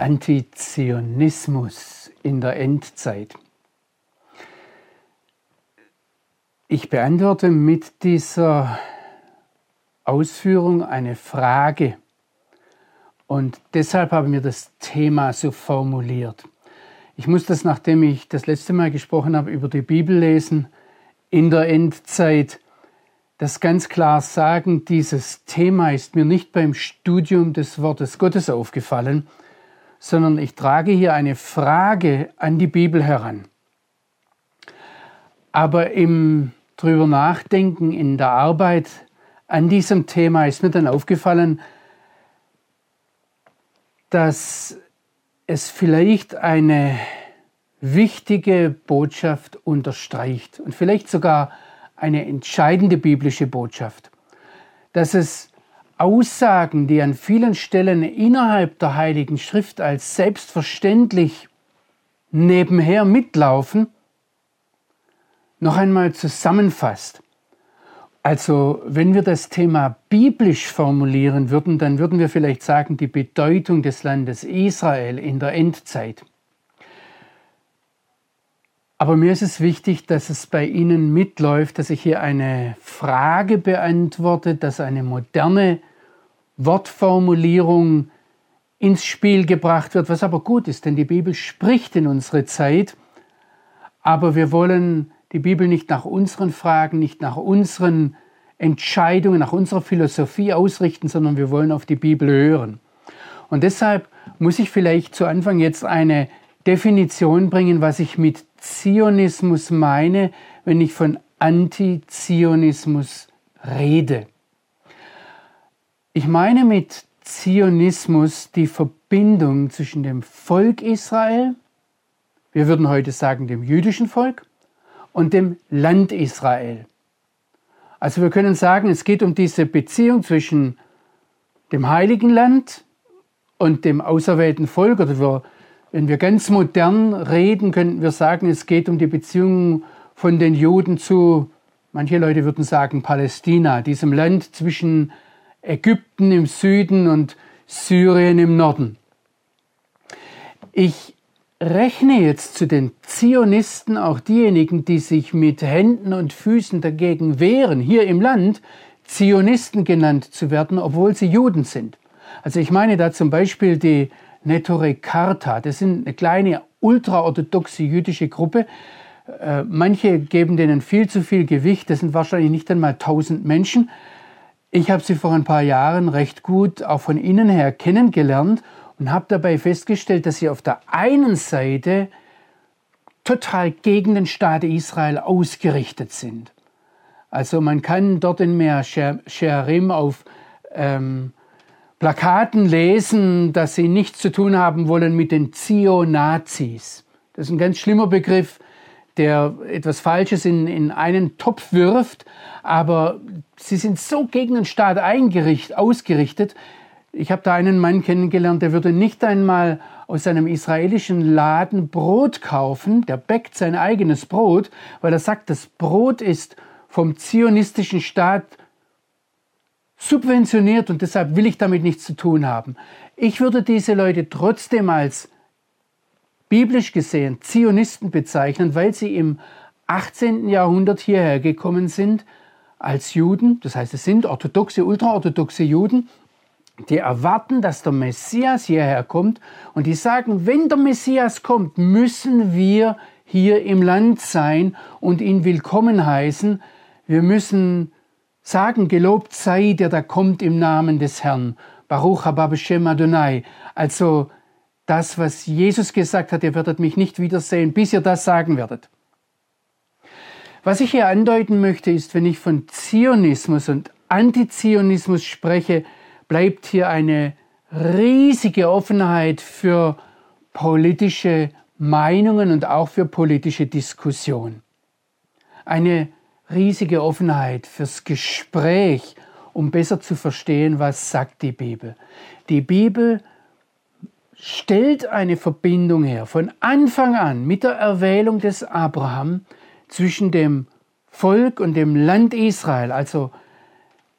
Antizionismus in der Endzeit. Ich beantworte mit dieser Ausführung eine Frage und deshalb haben wir das Thema so formuliert. Ich muss das, nachdem ich das letzte Mal gesprochen habe, über die Bibel lesen in der Endzeit, das ganz klar sagen, dieses Thema ist mir nicht beim Studium des Wortes Gottes aufgefallen, sondern ich trage hier eine Frage an die Bibel heran. Aber im drüber nachdenken in der Arbeit an diesem Thema ist mir dann aufgefallen, dass es vielleicht eine wichtige Botschaft unterstreicht und vielleicht sogar eine entscheidende biblische Botschaft, dass es Aussagen, die an vielen Stellen innerhalb der Heiligen Schrift als selbstverständlich nebenher mitlaufen, noch einmal zusammenfasst. Also wenn wir das Thema biblisch formulieren würden, dann würden wir vielleicht sagen, die Bedeutung des Landes Israel in der Endzeit. Aber mir ist es wichtig, dass es bei Ihnen mitläuft, dass ich hier eine Frage beantworte, dass eine moderne Wortformulierung ins Spiel gebracht wird, was aber gut ist, denn die Bibel spricht in unsere Zeit, aber wir wollen die Bibel nicht nach unseren Fragen, nicht nach unseren Entscheidungen, nach unserer Philosophie ausrichten, sondern wir wollen auf die Bibel hören. Und deshalb muss ich vielleicht zu Anfang jetzt eine Definition bringen, was ich mit Zionismus meine, wenn ich von Antizionismus rede. Ich meine mit Zionismus die Verbindung zwischen dem Volk Israel, wir würden heute sagen dem jüdischen Volk, und dem Land Israel. Also wir können sagen, es geht um diese Beziehung zwischen dem heiligen Land und dem auserwählten Volk. Oder wir, wenn wir ganz modern reden, könnten wir sagen, es geht um die Beziehung von den Juden zu, manche Leute würden sagen, Palästina, diesem Land zwischen Ägypten im Süden und Syrien im Norden. Ich rechne jetzt zu den Zionisten auch diejenigen, die sich mit Händen und Füßen dagegen wehren, hier im Land Zionisten genannt zu werden, obwohl sie Juden sind. Also ich meine da zum Beispiel die Nettore Karta. Das sind eine kleine ultraorthodoxe jüdische Gruppe. Äh, manche geben denen viel zu viel Gewicht. Das sind wahrscheinlich nicht einmal tausend Menschen. Ich habe sie vor ein paar Jahren recht gut auch von innen her kennengelernt und habe dabei festgestellt, dass sie auf der einen Seite total gegen den Staat Israel ausgerichtet sind. Also man kann dort in Meer Shearim auf ähm, Plakaten lesen, dass sie nichts zu tun haben wollen mit den Zio-Nazis. Das ist ein ganz schlimmer Begriff, der etwas Falsches in, in einen Topf wirft, aber sie sind so gegen den Staat ausgerichtet, ich habe da einen Mann kennengelernt, der würde nicht einmal aus seinem israelischen Laden Brot kaufen, der bäckt sein eigenes Brot, weil er sagt, das Brot ist vom zionistischen Staat subventioniert und deshalb will ich damit nichts zu tun haben. Ich würde diese Leute trotzdem als biblisch gesehen Zionisten bezeichnen, weil sie im 18. Jahrhundert hierher gekommen sind als Juden, das heißt es sind orthodoxe, ultraorthodoxe Juden, die erwarten, dass der Messias hierher kommt und die sagen, wenn der Messias kommt, müssen wir hier im Land sein und ihn willkommen heißen. Wir müssen sagen, gelobt sei der, der kommt im Namen des Herrn. Baruch haba Hashem Adonai. Also das, was Jesus gesagt hat, ihr werdet mich nicht wiedersehen, bis ihr das sagen werdet. Was ich hier andeuten möchte, ist, wenn ich von Zionismus und Antizionismus spreche, bleibt hier eine riesige Offenheit für politische Meinungen und auch für politische Diskussion. Eine riesige Offenheit fürs Gespräch, um besser zu verstehen, was sagt die Bibel. Die Bibel stellt eine Verbindung her von Anfang an mit der Erwählung des Abraham zwischen dem Volk und dem Land Israel. Also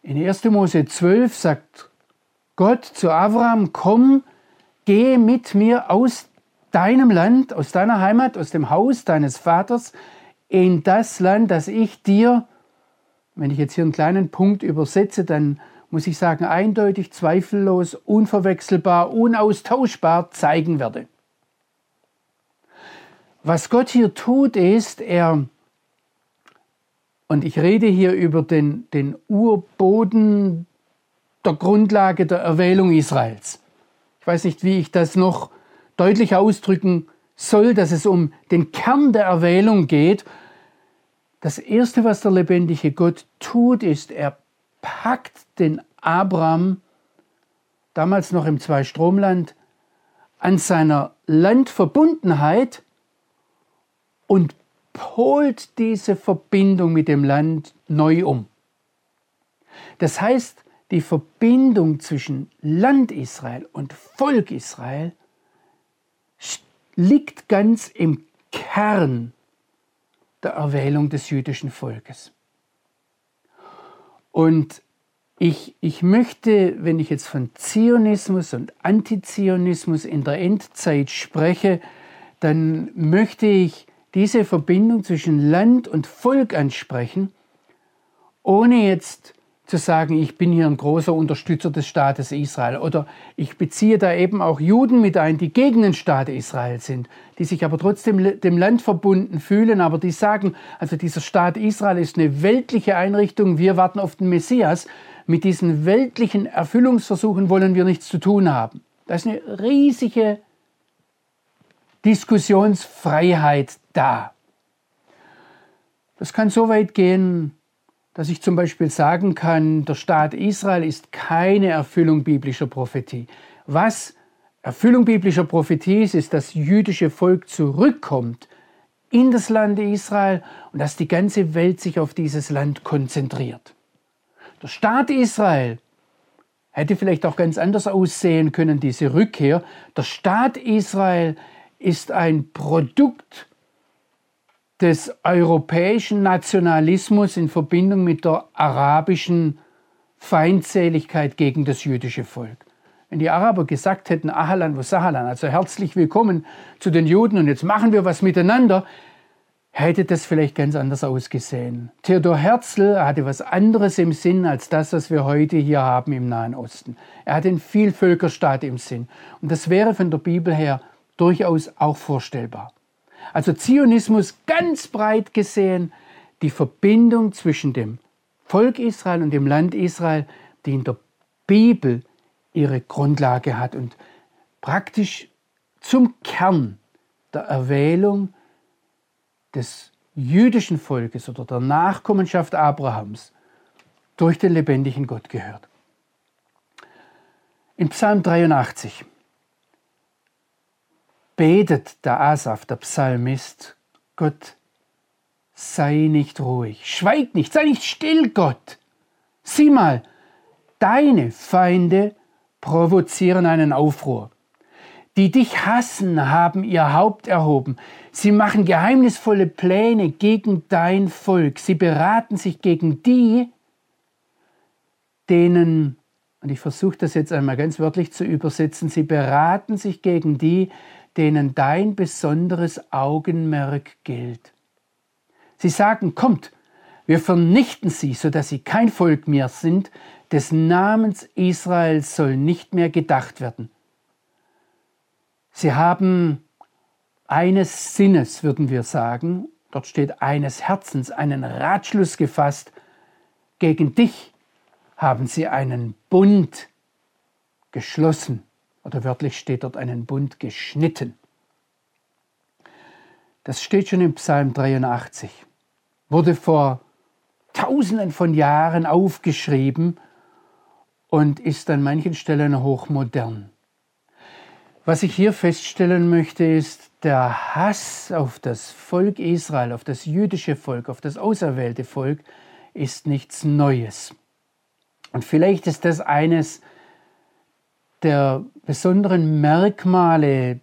in 1. Mose 12 sagt Gott zu Abraham, komm, gehe mit mir aus deinem Land, aus deiner Heimat, aus dem Haus deines Vaters in das Land, das ich dir, wenn ich jetzt hier einen kleinen Punkt übersetze, dann muss ich sagen, eindeutig, zweifellos, unverwechselbar, unaustauschbar zeigen werde. Was Gott hier tut, ist, er und ich rede hier über den, den Urboden der Grundlage der Erwählung Israels. Ich weiß nicht, wie ich das noch deutlich ausdrücken soll, dass es um den Kern der Erwählung geht. Das Erste, was der lebendige Gott tut, ist, er packt den Abraham, damals noch im Zweistromland, an seiner Landverbundenheit und polt diese Verbindung mit dem Land neu um. Das heißt, die Verbindung zwischen Land Israel und Volk Israel liegt ganz im Kern der Erwählung des jüdischen Volkes. Und ich, ich möchte, wenn ich jetzt von Zionismus und Antizionismus in der Endzeit spreche, dann möchte ich diese Verbindung zwischen Land und Volk ansprechen, ohne jetzt zu sagen, ich bin hier ein großer Unterstützer des Staates Israel. Oder ich beziehe da eben auch Juden mit ein, die gegen den Staat Israel sind, die sich aber trotzdem dem Land verbunden fühlen, aber die sagen, also dieser Staat Israel ist eine weltliche Einrichtung, wir warten auf den Messias, mit diesen weltlichen Erfüllungsversuchen wollen wir nichts zu tun haben. Das ist eine riesige Diskussionsfreiheit da. Das kann so weit gehen, dass ich zum Beispiel sagen kann, der Staat Israel ist keine Erfüllung biblischer Prophetie. Was Erfüllung biblischer Prophetie ist, ist, dass das jüdische Volk zurückkommt in das Land Israel und dass die ganze Welt sich auf dieses Land konzentriert. Der Staat Israel hätte vielleicht auch ganz anders aussehen können, diese Rückkehr. Der Staat Israel ist ein Produkt des europäischen Nationalismus in Verbindung mit der arabischen Feindseligkeit gegen das jüdische Volk. Wenn die Araber gesagt hätten, Ahalan wa Sahalan, also herzlich willkommen zu den Juden und jetzt machen wir was miteinander, hätte das vielleicht ganz anders ausgesehen. Theodor Herzl hatte was anderes im Sinn als das, was wir heute hier haben im Nahen Osten. Er hat den Vielvölkerstaat im Sinn. Und das wäre von der Bibel her durchaus auch vorstellbar. Also Zionismus ganz breit gesehen, die Verbindung zwischen dem Volk Israel und dem Land Israel, die in der Bibel ihre Grundlage hat und praktisch zum Kern der Erwählung des jüdischen Volkes oder der Nachkommenschaft Abrahams durch den lebendigen Gott gehört. In Psalm 83 betet der Asaf, der Psalmist, Gott, sei nicht ruhig, schweig nicht, sei nicht still, Gott. Sieh mal, deine Feinde provozieren einen Aufruhr. Die dich hassen, haben ihr Haupt erhoben. Sie machen geheimnisvolle Pläne gegen dein Volk. Sie beraten sich gegen die, denen, und ich versuche das jetzt einmal ganz wörtlich zu übersetzen, sie beraten sich gegen die, denen dein besonderes Augenmerk gilt. Sie sagen, kommt, wir vernichten sie, sodass sie kein Volk mehr sind, des Namens Israel soll nicht mehr gedacht werden. Sie haben eines Sinnes, würden wir sagen, dort steht eines Herzens, einen Ratschluss gefasst, gegen dich haben sie einen Bund geschlossen oder wörtlich steht dort einen Bund geschnitten. Das steht schon im Psalm 83, wurde vor tausenden von Jahren aufgeschrieben und ist an manchen Stellen hochmodern. Was ich hier feststellen möchte, ist, der Hass auf das Volk Israel, auf das jüdische Volk, auf das auserwählte Volk, ist nichts Neues. Und vielleicht ist das eines der besonderen Merkmale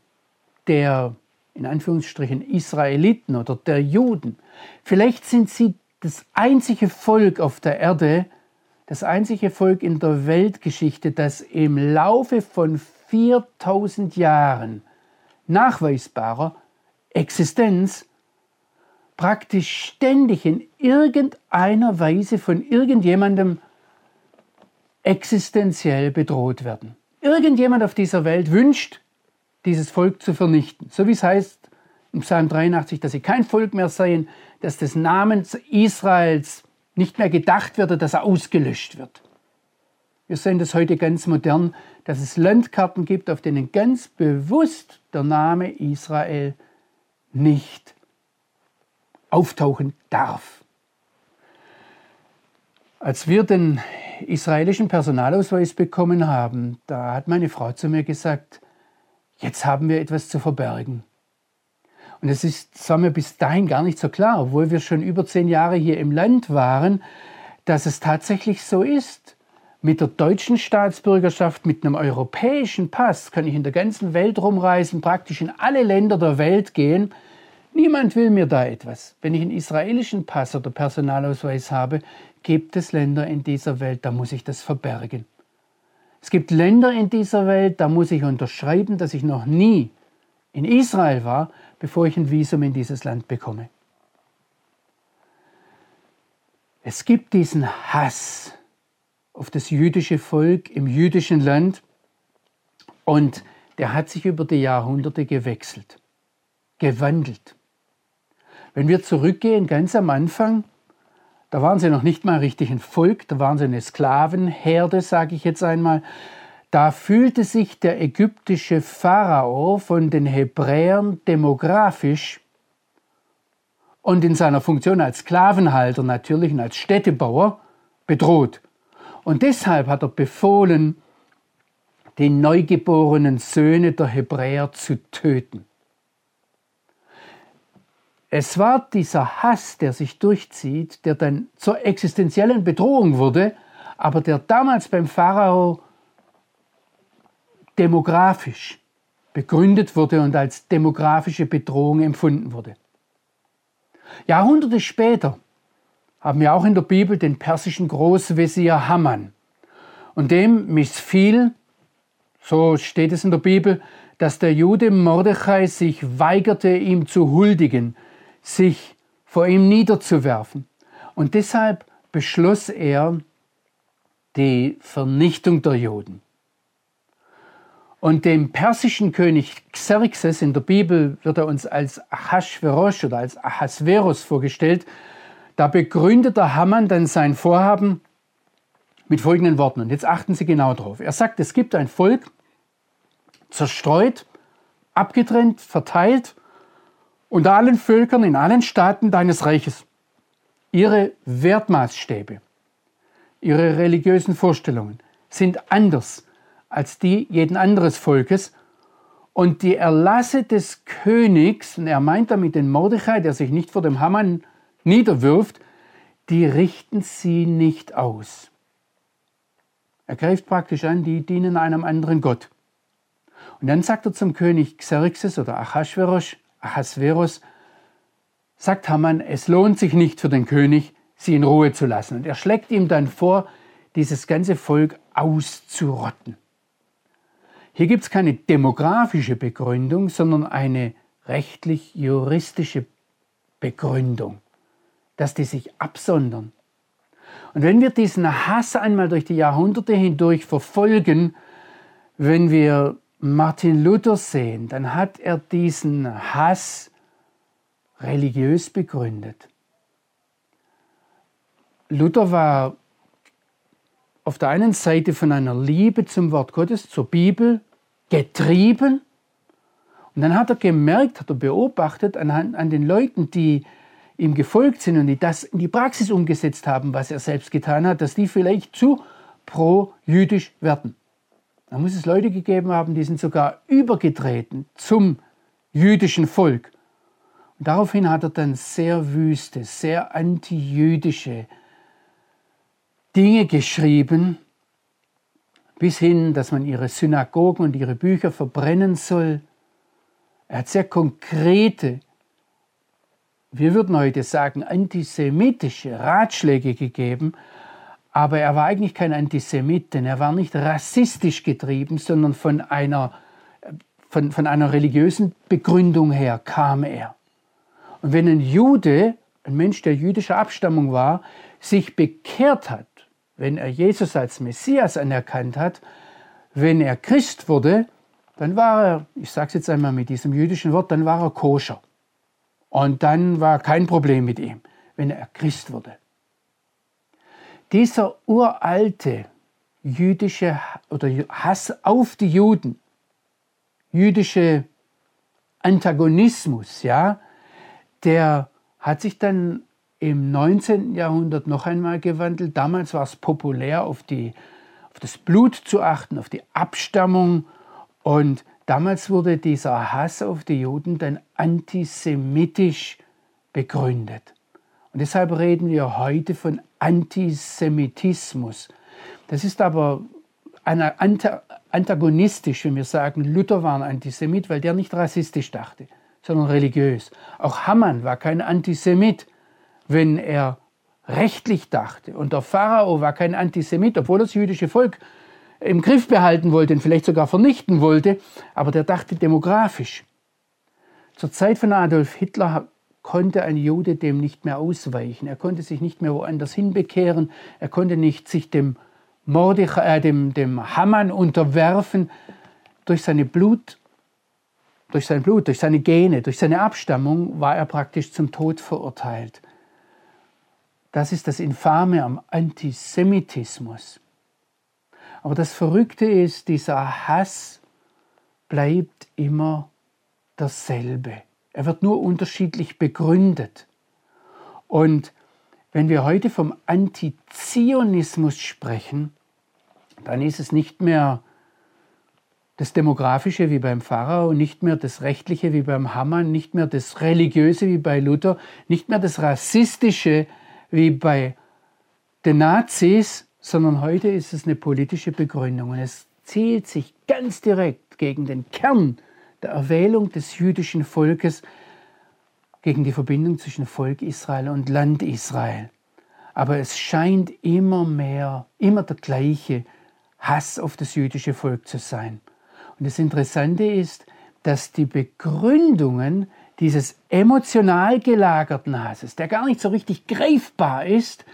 der in Anführungsstrichen Israeliten oder der Juden. Vielleicht sind sie das einzige Volk auf der Erde, das einzige Volk in der Weltgeschichte, das im Laufe von 4000 Jahren nachweisbarer Existenz praktisch ständig in irgendeiner Weise von irgendjemandem existenziell bedroht werden. Irgendjemand auf dieser Welt wünscht, dieses Volk zu vernichten. So wie es heißt im Psalm 83, dass sie kein Volk mehr seien, dass des Namens Israels nicht mehr gedacht wird, dass er ausgelöscht wird. Wir sehen das heute ganz modern, dass es Landkarten gibt, auf denen ganz bewusst der Name Israel nicht auftauchen darf. Als wir den israelischen Personalausweis bekommen haben, da hat meine Frau zu mir gesagt, jetzt haben wir etwas zu verbergen. Und es ist, war mir bis dahin gar nicht so klar, obwohl wir schon über zehn Jahre hier im Land waren, dass es tatsächlich so ist. Mit der deutschen Staatsbürgerschaft, mit einem europäischen Pass kann ich in der ganzen Welt rumreisen, praktisch in alle Länder der Welt gehen. Niemand will mir da etwas. Wenn ich einen israelischen Pass oder Personalausweis habe, gibt es Länder in dieser Welt, da muss ich das verbergen. Es gibt Länder in dieser Welt, da muss ich unterschreiben, dass ich noch nie in Israel war, bevor ich ein Visum in dieses Land bekomme. Es gibt diesen Hass auf das jüdische Volk im jüdischen Land und der hat sich über die Jahrhunderte gewechselt, gewandelt. Wenn wir zurückgehen, ganz am Anfang, da waren sie noch nicht mal richtig ein Volk, da waren sie eine Sklavenherde, sage ich jetzt einmal. Da fühlte sich der ägyptische Pharao von den Hebräern demografisch und in seiner Funktion als Sklavenhalter natürlich und als Städtebauer bedroht. Und deshalb hat er befohlen, die neugeborenen Söhne der Hebräer zu töten. Es war dieser Hass, der sich durchzieht, der dann zur existenziellen Bedrohung wurde, aber der damals beim Pharao demografisch begründet wurde und als demografische Bedrohung empfunden wurde. Jahrhunderte später haben wir auch in der Bibel den persischen Großvezier Haman. Und dem missfiel, so steht es in der Bibel, dass der Jude Mordechai sich weigerte, ihm zu huldigen, sich vor ihm niederzuwerfen. Und deshalb beschloss er die Vernichtung der Juden. Und dem persischen König Xerxes, in der Bibel wird er uns als Ahasverosh oder als Ahasveros vorgestellt, da begründet der Haman dann sein Vorhaben mit folgenden Worten. Und jetzt achten Sie genau drauf. Er sagt, es gibt ein Volk, zerstreut, abgetrennt, verteilt, unter allen Völkern in allen Staaten deines Reiches. Ihre Wertmaßstäbe, ihre religiösen Vorstellungen sind anders als die jeden anderes Volkes. Und die Erlasse des Königs, und er meint damit den Mordechai, der sich nicht vor dem Haman niederwirft, die richten sie nicht aus. Er greift praktisch an, die dienen einem anderen Gott. Und dann sagt er zum König Xerxes oder Achashverosh, Ahasveros, sagt Haman, es lohnt sich nicht für den König, sie in Ruhe zu lassen. Und er schlägt ihm dann vor, dieses ganze Volk auszurotten. Hier gibt es keine demografische Begründung, sondern eine rechtlich-juristische Begründung, dass die sich absondern. Und wenn wir diesen Hass einmal durch die Jahrhunderte hindurch verfolgen, wenn wir Martin Luther sehen, dann hat er diesen Hass religiös begründet. Luther war auf der einen Seite von einer Liebe zum Wort Gottes, zur Bibel, getrieben. Und dann hat er gemerkt, hat er beobachtet an, an den Leuten, die ihm gefolgt sind und die das in die Praxis umgesetzt haben, was er selbst getan hat, dass die vielleicht zu pro-jüdisch werden. Da muss es Leute gegeben haben, die sind sogar übergetreten zum jüdischen Volk. Und daraufhin hat er dann sehr wüste, sehr antijüdische Dinge geschrieben, bis hin, dass man ihre Synagogen und ihre Bücher verbrennen soll. Er hat sehr konkrete, wir würden heute sagen, antisemitische Ratschläge gegeben, Aber er war eigentlich kein Antisemit, denn er war nicht rassistisch getrieben, sondern von einer, von, von einer religiösen Begründung her kam er. Und wenn ein Jude, ein Mensch der jüdischer Abstammung war, sich bekehrt hat, wenn er Jesus als Messias anerkannt hat, wenn er Christ wurde, dann war er, ich sage es jetzt einmal mit diesem jüdischen Wort, dann war er koscher. Und dann war kein Problem mit ihm, wenn er Christ wurde. Dieser uralte jüdische oder Hass auf die Juden, jüdische Antagonismus, ja, der hat sich dann im 19. Jahrhundert noch einmal gewandelt. Damals war es populär, auf, die, auf das Blut zu achten, auf die Abstammung. Und damals wurde dieser Hass auf die Juden dann antisemitisch begründet. Und deshalb reden wir heute von Antisemitismus. Das ist aber antagonistisch, wenn wir sagen, Luther war ein Antisemit, weil der nicht rassistisch dachte, sondern religiös. Auch Hamann war kein Antisemit, wenn er rechtlich dachte. Und der Pharao war kein Antisemit, obwohl das jüdische Volk im Griff behalten wollte und vielleicht sogar vernichten wollte, aber der dachte demografisch. Zur Zeit von Adolf Hitler konnte ein Jude dem nicht mehr ausweichen. Er konnte sich nicht mehr woanders hinbekehren. Er konnte nicht sich dem, Mordechai, äh, dem, dem Hamann unterwerfen. Durch seine Blut, durch sein Blut, durch seine Gene, durch seine Abstammung war er praktisch zum Tod verurteilt. Das ist das Infame am Antisemitismus. Aber das Verrückte ist, dieser Hass bleibt immer dasselbe. Er wird nur unterschiedlich begründet. Und wenn wir heute vom Antizionismus sprechen, dann ist es nicht mehr das Demografische wie beim Pharao, nicht mehr das Rechtliche wie beim Hammann, nicht mehr das Religiöse wie bei Luther, nicht mehr das Rassistische wie bei den Nazis, sondern heute ist es eine politische Begründung. Und es zielt sich ganz direkt gegen den Kern der Erwählung des jüdischen Volkes, gegen die Verbindung zwischen Volk Israel und Land Israel. Aber es scheint immer mehr, immer der gleiche Hass auf das jüdische Volk zu sein. Und das Interessante ist, dass die Begründungen dieses emotional gelagerten Hasses, der gar nicht so richtig greifbar ist,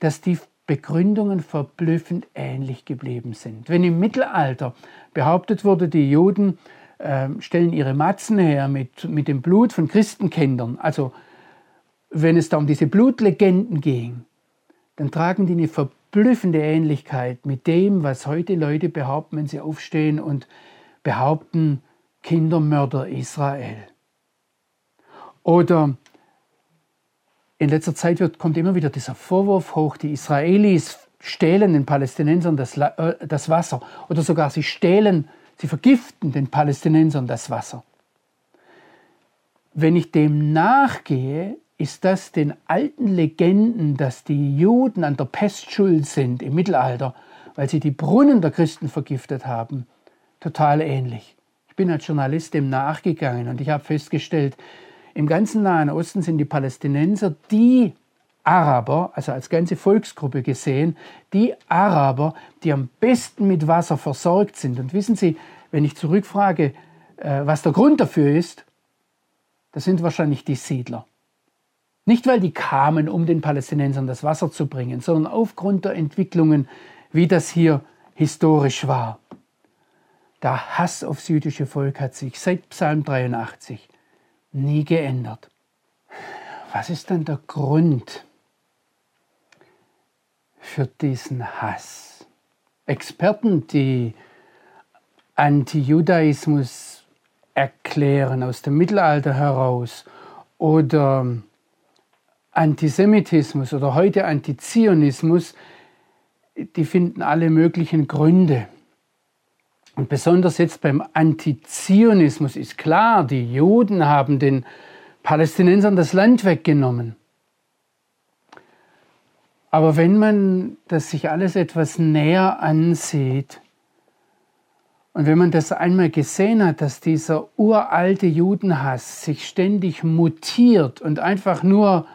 dass die Begründungen verblüffend ähnlich geblieben sind. Wenn im Mittelalter behauptet wurde, die Juden äh, stellen ihre Matzen her mit, mit dem Blut von Christenkindern, also wenn es da um diese Blutlegenden ging, dann tragen die eine verblüffende Ähnlichkeit mit dem, was heute Leute behaupten, wenn sie aufstehen und behaupten, Kindermörder Israel. Oder in letzter Zeit wird, kommt immer wieder dieser Vorwurf hoch, die Israelis stehlen den Palästinensern das, äh, das Wasser oder sogar sie stehlen, sie vergiften den Palästinensern das Wasser. Wenn ich dem nachgehe, ist das den alten Legenden, dass die Juden an der Pest schuld sind im Mittelalter, weil sie die Brunnen der Christen vergiftet haben, total ähnlich. Ich bin als Journalist dem nachgegangen und ich habe festgestellt, im ganzen Nahen Osten sind die Palästinenser die Araber, also als ganze Volksgruppe gesehen, die Araber, die am besten mit Wasser versorgt sind. Und wissen Sie, wenn ich zurückfrage, äh, was der Grund dafür ist, das sind wahrscheinlich die Siedler. Nicht, weil die kamen, um den Palästinensern das Wasser zu bringen, sondern aufgrund der Entwicklungen, wie das hier historisch war. Der Hass aufs jüdische Volk hat sich seit Psalm 83 nie geändert. Was ist denn der Grund für diesen Hass? Experten, die Antijudaismus erklären aus dem Mittelalter heraus oder Antisemitismus oder heute Antizionismus, die finden alle möglichen Gründe. Und besonders jetzt beim Antizionismus ist klar, die Juden haben den Palästinensern das Land weggenommen. Aber wenn man das sich alles etwas näher ansieht und wenn man das einmal gesehen hat, dass dieser uralte Judenhass sich ständig mutiert und einfach nur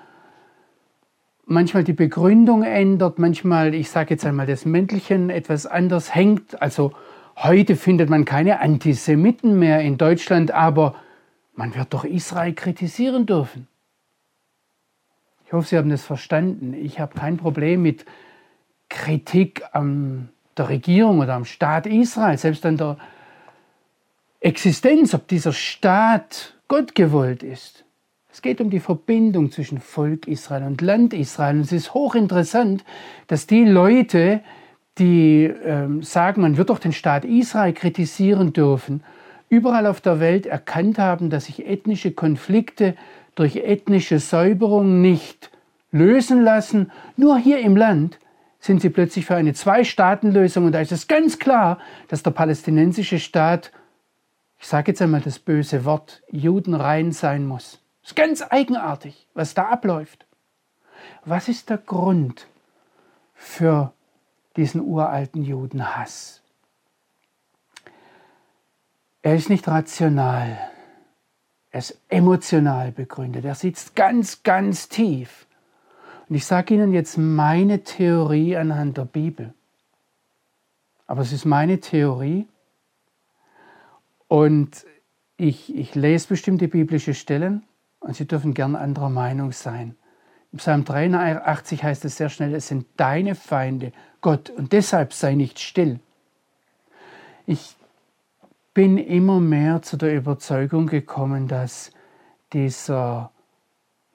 manchmal die Begründung ändert, manchmal, ich sage jetzt einmal, das Mäntelchen etwas anders hängt. Also heute findet man keine Antisemiten mehr in Deutschland, aber man wird doch Israel kritisieren dürfen. Ich hoffe, Sie haben das verstanden. Ich habe kein Problem mit Kritik an der Regierung oder am Staat Israel, selbst an der Existenz, ob dieser Staat Gott gewollt ist. Es geht um die Verbindung zwischen Volk Israel und Land Israel. Und es ist hochinteressant, dass die Leute, die äh, sagen, man wird doch den Staat Israel kritisieren dürfen, überall auf der Welt erkannt haben, dass sich ethnische Konflikte durch ethnische Säuberung nicht lösen lassen. Nur hier im Land sind sie plötzlich für eine Zwei-Staaten-Lösung und da ist es ganz klar, dass der palästinensische Staat, ich sage jetzt einmal das böse Wort, judenrein sein muss. Das ist ganz eigenartig, was da abläuft. Was ist der Grund für diesen uralten Judenhass? Er ist nicht rational, er ist emotional begründet, er sitzt ganz, ganz tief. Und ich sage Ihnen jetzt meine Theorie anhand der Bibel. Aber es ist meine Theorie und ich, ich lese bestimmte biblische Stellen und Sie dürfen gern anderer Meinung sein. Im Psalm 83 heißt es sehr schnell, es sind deine Feinde, Gott, und deshalb sei nicht still. Ich bin immer mehr zu der Überzeugung gekommen, dass dieser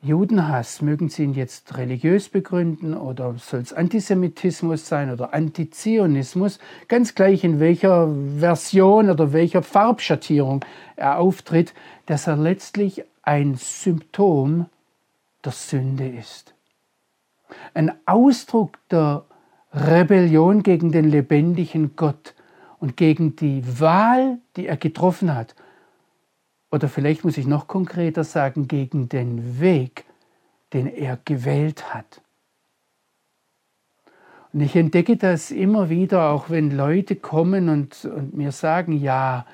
Judenhass, mögen Sie ihn jetzt religiös begründen oder soll es Antisemitismus sein oder Antizionismus, ganz gleich in welcher Version oder welcher Farbschattierung er auftritt, dass er letztlich ein Symptom der Sünde ist. Ein Ausdruck der Rebellion gegen den lebendigen Gott, und gegen die Wahl, die er getroffen hat, oder vielleicht muss ich noch konkreter sagen, gegen den Weg, den er gewählt hat. Und ich entdecke das immer wieder, auch wenn Leute kommen und, und mir sagen, ja,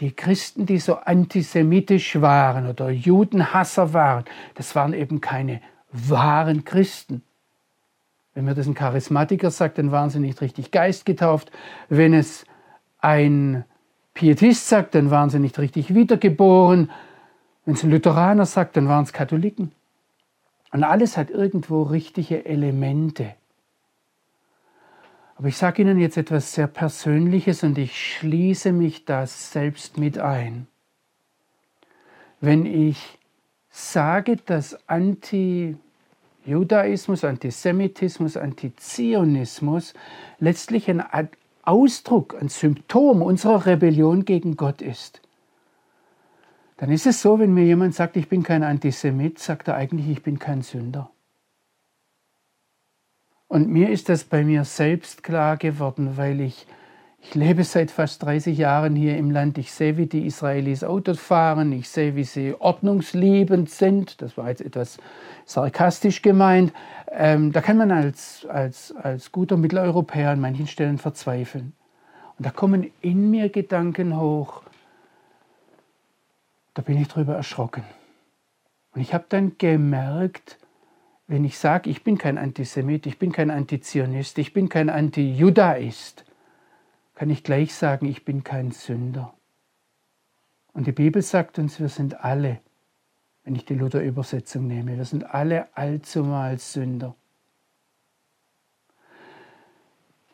die Christen, die so antisemitisch waren oder Judenhasser waren, das waren eben keine wahren Christen. Wenn mir das ein Charismatiker sagt, dann waren sie nicht richtig geistgetauft. Wenn es ein Pietist sagt, dann waren sie nicht richtig wiedergeboren. Wenn es ein Lutheraner sagt, dann waren es Katholiken. Und alles hat irgendwo richtige Elemente. Aber ich sage Ihnen jetzt etwas sehr Persönliches und ich schließe mich das selbst mit ein. Wenn ich sage, dass Anti-Judaismus, Antisemitismus, Antizionismus letztlich ein Ausdruck, ein Symptom unserer Rebellion gegen Gott ist, dann ist es so, wenn mir jemand sagt, ich bin kein Antisemit, sagt er eigentlich, ich bin kein Sünder. Und mir ist das bei mir selbst klar geworden, weil ich ich lebe seit fast 30 Jahren hier im Land. Ich sehe, wie die Israelis Autos fahren. Ich sehe, wie sie ordnungsliebend sind. Das war jetzt etwas sarkastisch gemeint. Ähm, da kann man als, als, als guter Mitteleuropäer an manchen Stellen verzweifeln. Und da kommen in mir Gedanken hoch. Da bin ich drüber erschrocken. Und ich habe dann gemerkt, wenn ich sage, ich bin kein Antisemit, ich bin kein Antizionist, ich bin kein Antijudaist, kann ich gleich sagen, ich bin kein Sünder. Und die Bibel sagt uns, wir sind alle, wenn ich die Luther-Übersetzung nehme, wir sind alle allzumal Sünder.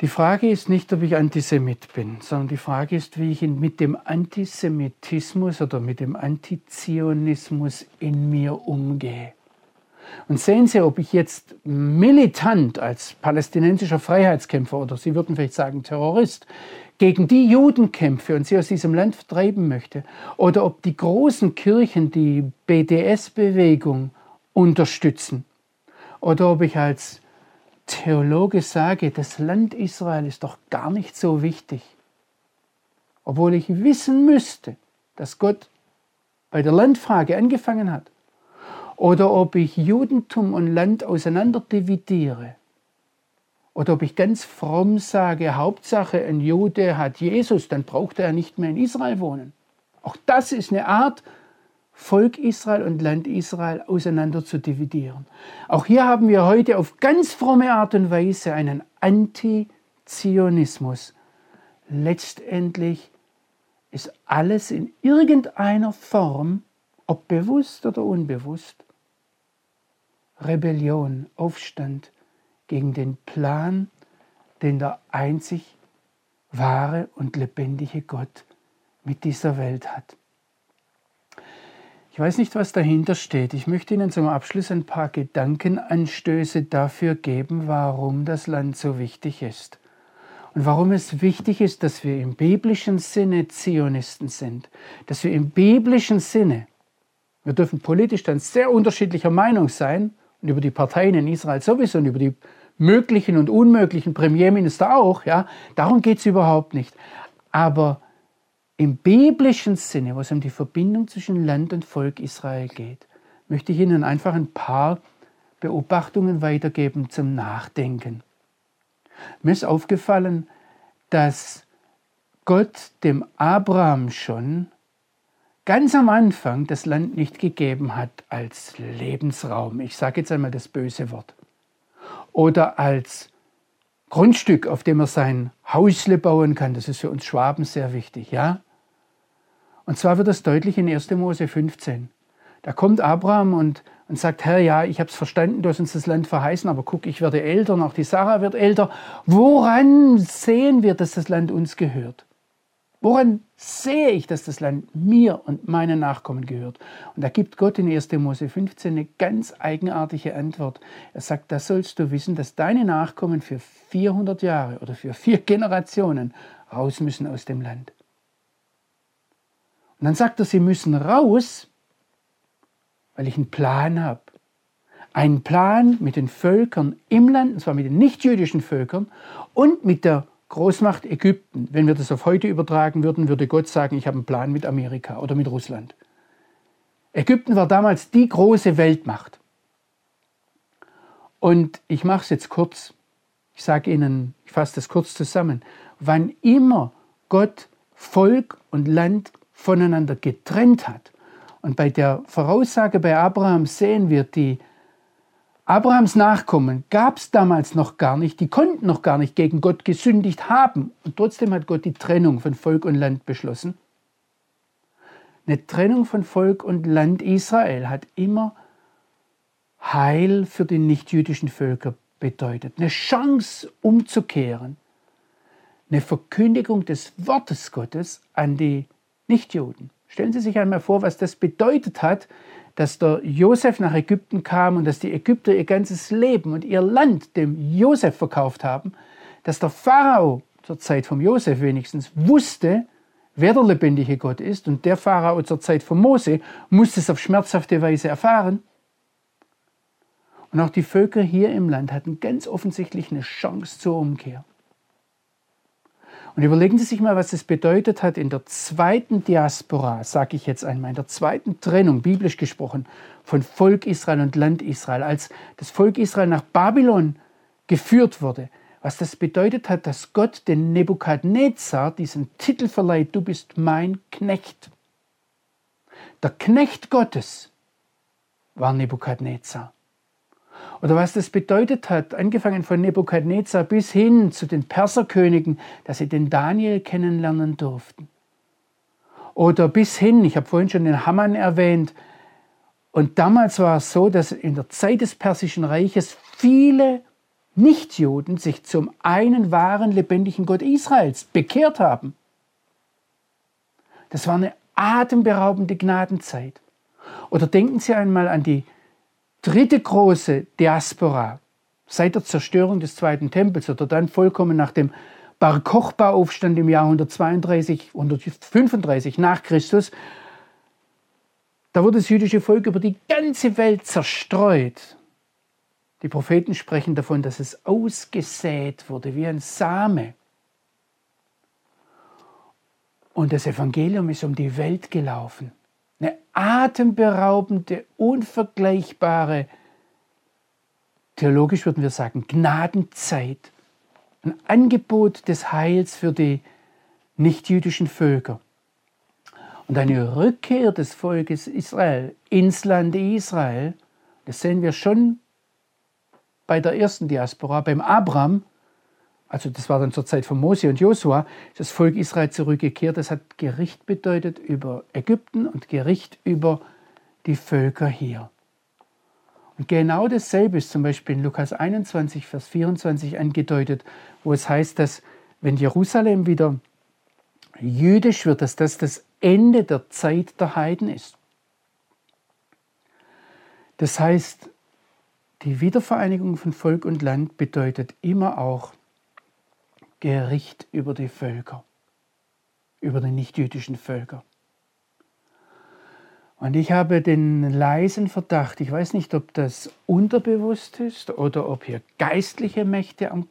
Die Frage ist nicht, ob ich Antisemit bin, sondern die Frage ist, wie ich mit dem Antisemitismus oder mit dem Antizionismus in mir umgehe. Und sehen Sie, ob ich jetzt militant als palästinensischer Freiheitskämpfer oder Sie würden vielleicht sagen Terrorist gegen die Juden kämpfe und sie aus diesem Land vertreiben möchte, oder ob die großen Kirchen die BDS-Bewegung unterstützen, oder ob ich als Theologe sage, das Land Israel ist doch gar nicht so wichtig, obwohl ich wissen müsste, dass Gott bei der Landfrage angefangen hat, oder ob ich Judentum und Land auseinander dividiere oder ob ich ganz fromm sage, Hauptsache ein Jude hat Jesus, dann braucht er nicht mehr in Israel wohnen. Auch das ist eine Art Volk Israel und Land Israel auseinander zu dividieren. Auch hier haben wir heute auf ganz fromme Art und Weise einen Antizionismus. Letztendlich ist alles in irgendeiner Form, ob bewusst oder unbewusst, Rebellion, Aufstand gegen den Plan, den der einzig wahre und lebendige Gott mit dieser Welt hat. Ich weiß nicht, was dahinter steht. Ich möchte Ihnen zum Abschluss ein paar Gedankenanstöße dafür geben, warum das Land so wichtig ist. Und warum es wichtig ist, dass wir im biblischen Sinne Zionisten sind. Dass wir im biblischen Sinne, wir dürfen politisch dann sehr unterschiedlicher Meinung sein und über die Parteien in Israel sowieso und über die möglichen und unmöglichen Premierminister auch, ja, darum geht es überhaupt nicht. Aber im biblischen Sinne, wo es um die Verbindung zwischen Land und Volk Israel geht, möchte ich Ihnen einfach ein paar Beobachtungen weitergeben zum Nachdenken. Mir ist aufgefallen, dass Gott dem Abraham schon ganz am Anfang das Land nicht gegeben hat als Lebensraum. Ich sage jetzt einmal das böse Wort. Oder als Grundstück, auf dem er sein Hausle bauen kann. Das ist für uns Schwaben sehr wichtig, ja? Und zwar wird das deutlich in 1. Mose 15. Da kommt Abraham und, und sagt, Herr, ja, ich habe es verstanden, du hast uns das Land verheißen, aber guck, ich werde älter, auch die Sarah wird älter. Woran sehen wir, dass das Land uns gehört? Woran sehe ich, dass das Land mir und meinen Nachkommen gehört? Und da gibt Gott in 1. Mose 15 eine ganz eigenartige Antwort. Er sagt, da sollst du wissen, dass deine Nachkommen für 400 Jahre oder für vier Generationen raus müssen aus dem Land. Und dann sagt er, sie müssen raus, weil ich einen Plan habe. Einen Plan mit den Völkern im Land, und zwar mit den nichtjüdischen Völkern und mit der Großmacht Ägypten. Wenn wir das auf heute übertragen würden, würde Gott sagen, ich habe einen Plan mit Amerika oder mit Russland. Ägypten war damals die große Weltmacht. Und ich mache es jetzt kurz. Ich sage Ihnen, ich fasse das kurz zusammen. Wann immer Gott Volk und Land voneinander getrennt hat. Und bei der Voraussage bei Abraham sehen wir, die Abrahams Nachkommen gab es damals noch gar nicht, die konnten noch gar nicht gegen Gott gesündigt haben. Und trotzdem hat Gott die Trennung von Volk und Land beschlossen. Eine Trennung von Volk und Land Israel hat immer Heil für die nichtjüdischen Völker bedeutet. Eine Chance umzukehren. Eine Verkündigung des Wortes Gottes an die Nichtjuden. Stellen Sie sich einmal vor, was das bedeutet hat, dass der Josef nach Ägypten kam und dass die Ägypter ihr ganzes Leben und ihr Land dem Josef verkauft haben, dass der Pharao zur Zeit von Josef wenigstens wusste, wer der lebendige Gott ist und der Pharao zur Zeit von Mose musste es auf schmerzhafte Weise erfahren. Und auch die Völker hier im Land hatten ganz offensichtlich eine Chance zur Umkehr. Und überlegen Sie sich mal, was es bedeutet hat in der zweiten Diaspora, sage ich jetzt einmal, in der zweiten Trennung, biblisch gesprochen, von Volk Israel und Land Israel, als das Volk Israel nach Babylon geführt wurde. Was das bedeutet hat, dass Gott den Nebukadnezar diesen Titel verleiht, du bist mein Knecht. Der Knecht Gottes war Nebukadnezar. Oder was das bedeutet hat, angefangen von Nebukadnezar bis hin zu den Perserkönigen, dass sie den Daniel kennenlernen durften. Oder bis hin, ich habe vorhin schon den Haman erwähnt, und damals war es so, dass in der Zeit des Persischen Reiches viele Nichtjuden sich zum einen wahren lebendigen Gott Israels bekehrt haben. Das war eine atemberaubende Gnadenzeit. Oder denken Sie einmal an die dritte große Diaspora seit der Zerstörung des Zweiten Tempels oder dann vollkommen nach dem Bar Kochba-Aufstand im Jahr 132, 135 nach Christus, da wurde das jüdische Volk über die ganze Welt zerstreut. Die Propheten sprechen davon, dass es ausgesät wurde wie ein Same. Und das Evangelium ist um die Welt gelaufen eine atemberaubende, unvergleichbare, theologisch würden wir sagen, Gnadenzeit, ein Angebot des Heils für die nichtjüdischen Völker. Und eine Rückkehr des Volkes Israel ins Land Israel, das sehen wir schon bei der ersten Diaspora, beim Abraham, also das war dann zur Zeit von Mose und Josua, das Volk Israel zurückgekehrt. Das hat Gericht bedeutet über Ägypten und Gericht über die Völker hier. Und genau dasselbe ist zum Beispiel in Lukas 21, Vers 24 angedeutet, wo es heißt, dass wenn Jerusalem wieder jüdisch wird, dass das das Ende der Zeit der Heiden ist. Das heißt, die Wiedervereinigung von Volk und Land bedeutet immer auch Gericht über die Völker, über die nichtjüdischen Völker. Und ich habe den leisen Verdacht, ich weiß nicht, ob das unterbewusst ist oder ob hier geistliche Mächte am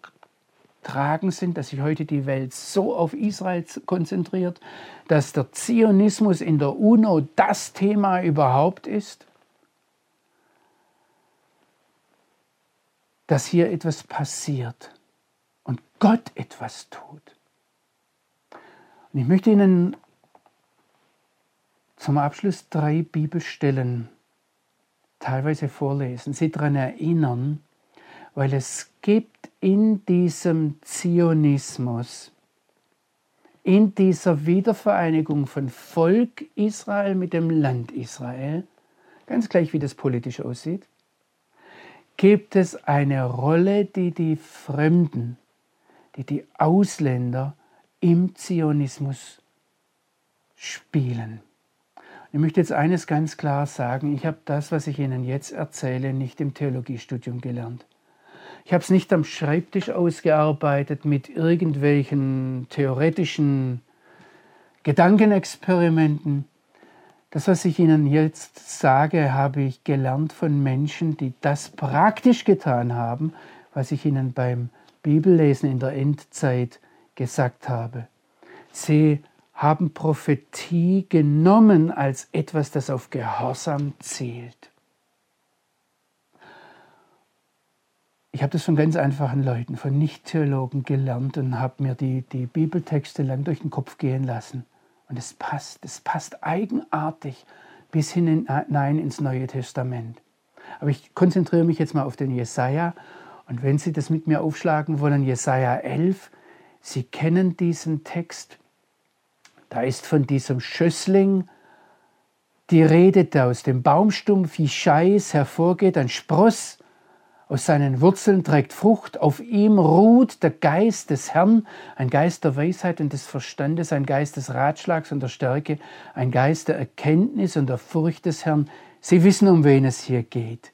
Tragen sind, dass sich heute die Welt so auf Israel konzentriert, dass der Zionismus in der UNO das Thema überhaupt ist, dass hier etwas passiert und Gott etwas tut. Und ich möchte Ihnen zum Abschluss drei Bibelstellen teilweise vorlesen, Sie daran erinnern, weil es gibt in diesem Zionismus, in dieser Wiedervereinigung von Volk Israel mit dem Land Israel, ganz gleich wie das politisch aussieht, gibt es eine Rolle, die die Fremden, die die Ausländer im Zionismus spielen. Ich möchte jetzt eines ganz klar sagen, ich habe das, was ich Ihnen jetzt erzähle, nicht im Theologiestudium gelernt. Ich habe es nicht am Schreibtisch ausgearbeitet mit irgendwelchen theoretischen Gedankenexperimenten. Das, was ich Ihnen jetzt sage, habe ich gelernt von Menschen, die das praktisch getan haben, was ich Ihnen beim Bibellesen in der Endzeit gesagt habe. Sie haben Prophetie genommen als etwas, das auf Gehorsam zielt. Ich habe das von ganz einfachen Leuten, von Nicht-Theologen gelernt und habe mir die, die Bibeltexte lang durch den Kopf gehen lassen. Und es passt, es passt eigenartig bis hinein ins Neue Testament. Aber ich konzentriere mich jetzt mal auf den Jesaja. Und wenn Sie das mit mir aufschlagen wollen, Jesaja 11, Sie kennen diesen Text. Da ist von diesem Schössling die Rede, der aus dem Baumstumpf wie Scheiß hervorgeht, ein Spross, aus seinen Wurzeln trägt Frucht, auf ihm ruht der Geist des Herrn, ein Geist der Weisheit und des Verstandes, ein Geist des Ratschlags und der Stärke, ein Geist der Erkenntnis und der Furcht des Herrn. Sie wissen, um wen es hier geht.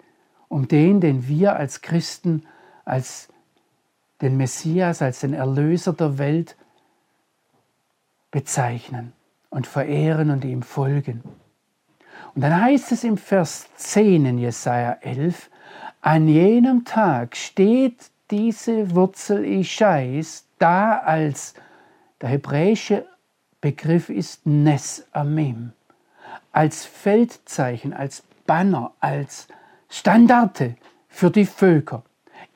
Um den, den wir als Christen, als den Messias, als den Erlöser der Welt bezeichnen und verehren und ihm folgen. Und dann heißt es im Vers 10 in Jesaja 11, an jenem Tag steht diese Wurzel Ischais da als der hebräische Begriff ist Nes Amim, als Feldzeichen, als Banner, als Standarte für die Völker.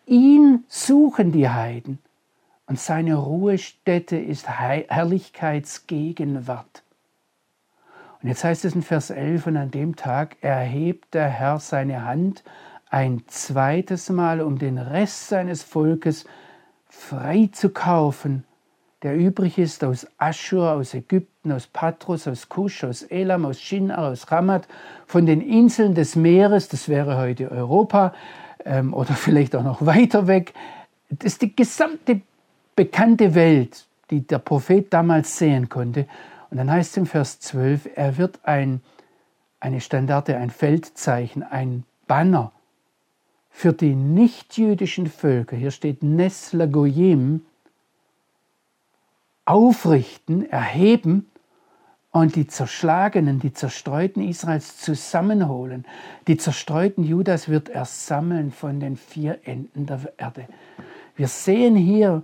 Ihn suchen die Heiden und seine Ruhestätte ist Herrlichkeitsgegenwart. Und jetzt heißt es in Vers 11, und an dem Tag erhebt der Herr seine Hand ein zweites Mal, um den Rest seines Volkes frei zu kaufen, der übrig ist aus Aschur, aus Ägypten, aus Patros, aus Kusch, aus Elam, aus Shinar, aus Ramat, von den Inseln des Meeres, das wäre heute Europa ähm, oder vielleicht auch noch weiter weg. Das ist die gesamte bekannte Welt, die der Prophet damals sehen konnte. Und dann heißt es im Vers 12, er wird ein, eine Standarte, ein Feldzeichen, ein Banner für die nichtjüdischen Völker, hier steht Nes Lagoyim, aufrichten, erheben und die Zerschlagenen, die Zerstreuten Israels zusammenholen. Die zerstreuten Judas wird er sammeln von den vier Enden der Erde. Wir sehen hier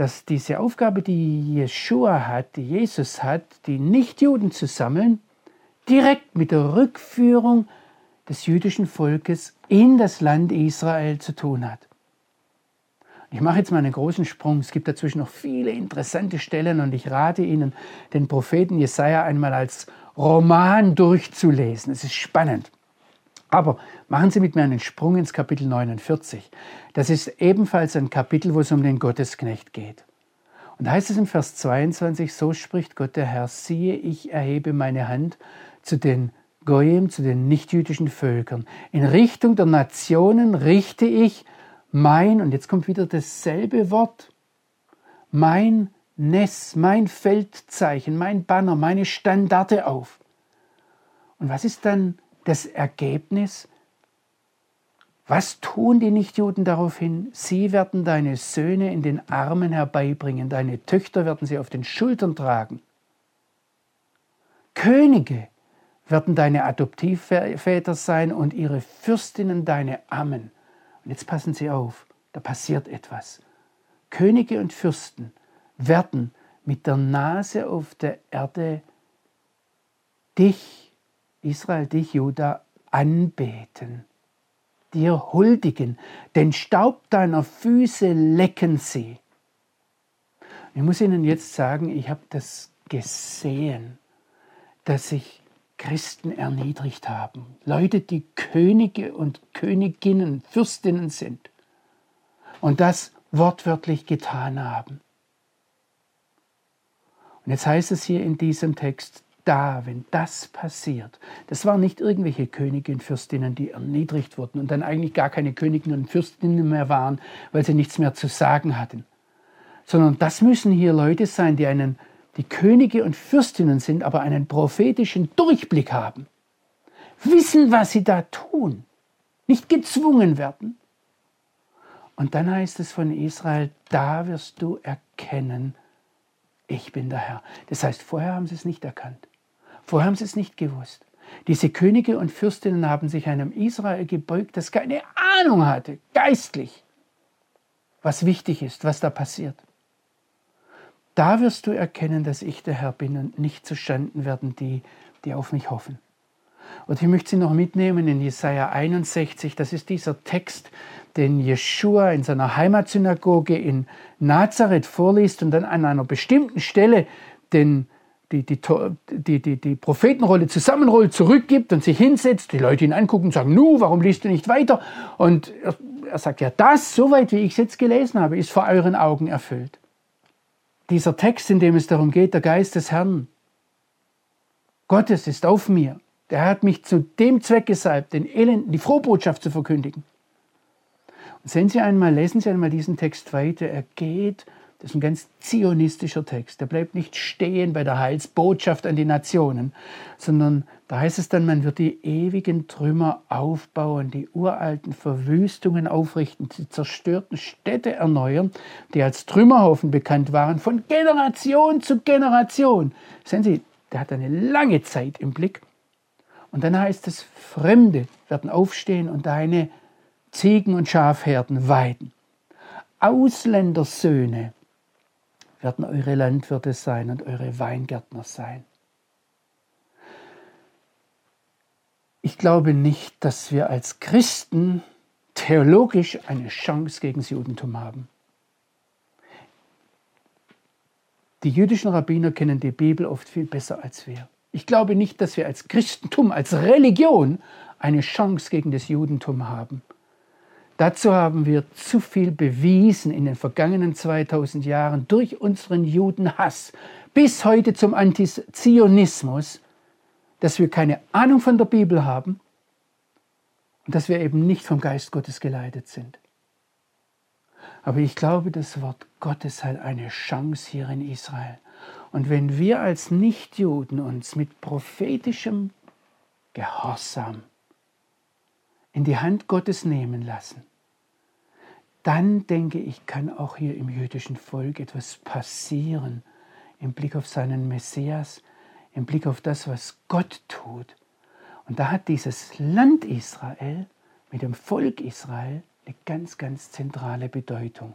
dass diese Aufgabe, die Jeshua hat, die Jesus hat, die Nichtjuden zu sammeln, direkt mit der Rückführung des jüdischen Volkes in das Land Israel zu tun hat. Ich mache jetzt mal einen großen Sprung. Es gibt dazwischen noch viele interessante Stellen und ich rate Ihnen, den Propheten Jesaja einmal als Roman durchzulesen. Es ist spannend. Aber machen Sie mit mir einen Sprung ins Kapitel 49. Das ist ebenfalls ein Kapitel, wo es um den Gottesknecht geht. Und da heißt es im Vers 22, so spricht Gott der Herr, siehe, ich erhebe meine Hand zu den Goyim, zu den nichtjüdischen Völkern. In Richtung der Nationen richte ich mein, und jetzt kommt wieder dasselbe Wort, mein Ness, mein Feldzeichen, mein Banner, meine Standarte auf. Und was ist dann das Ergebnis? Was tun die Nichtjuden daraufhin? Sie werden deine Söhne in den Armen herbeibringen, deine Töchter werden sie auf den Schultern tragen. Könige werden deine Adoptivväter sein und ihre Fürstinnen deine Ammen. Und jetzt passen Sie auf, da passiert etwas. Könige und Fürsten werden mit der Nase auf der Erde dich, Israel, dich, Juda, anbeten, dir huldigen, den Staub deiner Füße lecken sie. Ich muss Ihnen jetzt sagen, ich habe das gesehen, dass sich Christen erniedrigt haben. Leute, die Könige und Königinnen, Fürstinnen sind und das wortwörtlich getan haben. Und jetzt heißt es hier in diesem Text, da, wenn das passiert, das waren nicht irgendwelche Könige und Fürstinnen, die erniedrigt wurden und dann eigentlich gar keine Königinnen und Fürstinnen mehr waren, weil sie nichts mehr zu sagen hatten, sondern das müssen hier Leute sein, die einen, die Könige und Fürstinnen sind, aber einen prophetischen Durchblick haben, wissen, was sie da tun, nicht gezwungen werden. Und dann heißt es von Israel, da wirst du erkennen, ich bin der Herr. Das heißt, vorher haben sie es nicht erkannt. Vorher haben sie es nicht gewusst. Diese Könige und Fürstinnen haben sich einem Israel gebeugt, das keine Ahnung hatte, geistlich, was wichtig ist, was da passiert. Da wirst du erkennen, dass ich der Herr bin und nicht zustanden werden die, die auf mich hoffen. Und ich möchte Sie noch mitnehmen in Jesaja 61. Das ist dieser Text, den Jeschua in seiner Heimatsynagoge in Nazareth vorliest und dann an einer bestimmten Stelle den, die, die, die, die, die Prophetenrolle zusammenrollt, zurückgibt und sich hinsetzt, die Leute ihn angucken und sagen, nu, warum liest du nicht weiter? Und er, er sagt, ja, das, soweit wie ich es jetzt gelesen habe, ist vor euren Augen erfüllt. Dieser Text, in dem es darum geht, der Geist des Herrn, Gottes ist auf mir. Der hat mich zu dem Zweck gesalbt, den Elenden die Frohbotschaft zu verkündigen. Und sehen Sie einmal, lesen Sie einmal diesen Text weiter. Er geht, das ist ein ganz zionistischer Text. Der bleibt nicht stehen bei der Heilsbotschaft an die Nationen, sondern da heißt es dann, man wird die ewigen Trümmer aufbauen, die uralten Verwüstungen aufrichten, die zerstörten Städte erneuern, die als Trümmerhaufen bekannt waren, von Generation zu Generation. Sehen Sie, der hat eine lange Zeit im Blick. Und dann heißt es, Fremde werden aufstehen und deine Ziegen und Schafherden weiden. Ausländersöhne werden eure Landwirte sein und eure Weingärtner sein. Ich glaube nicht, dass wir als Christen theologisch eine Chance gegen das Judentum haben. Die jüdischen Rabbiner kennen die Bibel oft viel besser als wir. Ich glaube nicht, dass wir als Christentum, als Religion eine Chance gegen das Judentum haben. Dazu haben wir zu viel bewiesen in den vergangenen 2000 Jahren durch unseren Judenhass bis heute zum Antizionismus, dass wir keine Ahnung von der Bibel haben und dass wir eben nicht vom Geist Gottes geleitet sind. Aber ich glaube, das Wort Gottes hat eine Chance hier in Israel. Und wenn wir als Nichtjuden uns mit prophetischem Gehorsam in die Hand Gottes nehmen lassen, dann denke ich, kann auch hier im jüdischen Volk etwas passieren im Blick auf seinen Messias, im Blick auf das, was Gott tut. Und da hat dieses Land Israel mit dem Volk Israel eine ganz, ganz zentrale Bedeutung.